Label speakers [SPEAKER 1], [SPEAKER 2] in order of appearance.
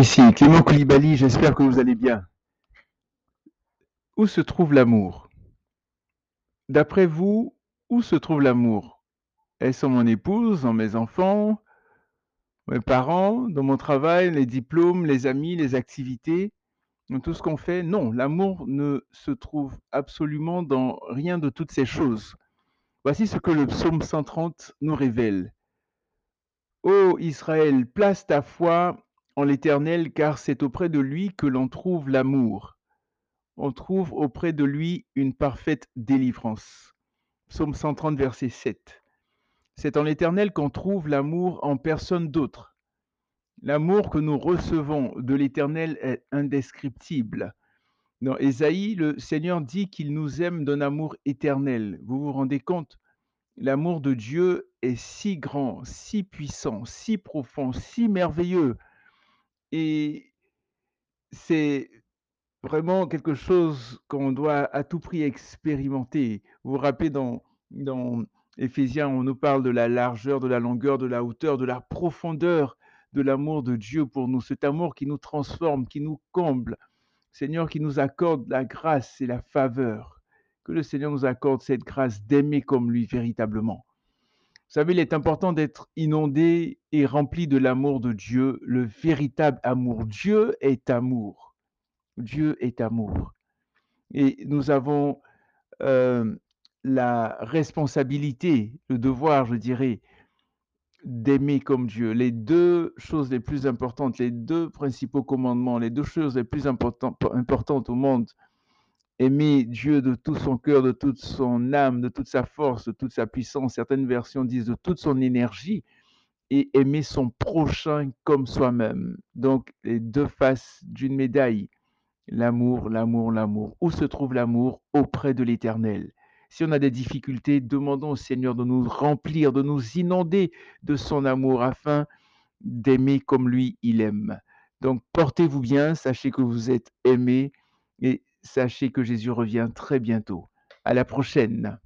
[SPEAKER 1] ici, Clément Koulibaly, j'espère que vous allez bien. Où se trouve l'amour? D'après vous, où se trouve l'amour? Est-ce en mon épouse, en mes enfants, mes parents, dans mon travail, les diplômes, les amis, les activités, dans tout ce qu'on fait? Non, l'amour ne se trouve absolument dans rien de toutes ces choses. Voici ce que le psaume 130 nous révèle. Ô Israël, place ta foi l'Éternel, car c'est auprès de lui que l'on trouve l'amour. On trouve auprès de lui une parfaite délivrance. Psaume 130, verset 7. C'est en l'Éternel qu'on trouve l'amour en personne d'autre. L'amour que nous recevons de l'Éternel est indescriptible. Dans Ésaïe, le Seigneur dit qu'il nous aime d'un amour éternel. Vous vous rendez compte? L'amour de Dieu est si grand, si puissant, si profond, si merveilleux. Et c'est vraiment quelque chose qu'on doit à tout prix expérimenter. Vous vous rappelez dans, dans Éphésiens, on nous parle de la largeur, de la longueur, de la hauteur, de la profondeur de l'amour de Dieu pour nous, cet amour qui nous transforme, qui nous comble, Seigneur qui nous accorde la grâce et la faveur. Que le Seigneur nous accorde cette grâce d'aimer comme lui véritablement. Vous savez, il est important d'être inondé et rempli de l'amour de Dieu, le véritable amour. Dieu est amour. Dieu est amour. Et nous avons euh, la responsabilité, le devoir, je dirais, d'aimer comme Dieu. Les deux choses les plus importantes, les deux principaux commandements, les deux choses les plus importantes au monde, aimer Dieu de tout son cœur, de toute son âme, de toute sa force, de toute sa puissance. Certaines versions disent de toute son énergie et aimer son prochain comme soi-même. Donc, les deux faces d'une médaille. L'amour, l'amour, l'amour. Où se trouve l'amour? Auprès de l'Éternel. Si on a des difficultés, demandons au Seigneur de nous remplir, de nous inonder de son amour afin d'aimer comme lui il aime. Donc portez-vous bien, sachez que vous êtes aimés et sachez que Jésus revient très bientôt. À la prochaine.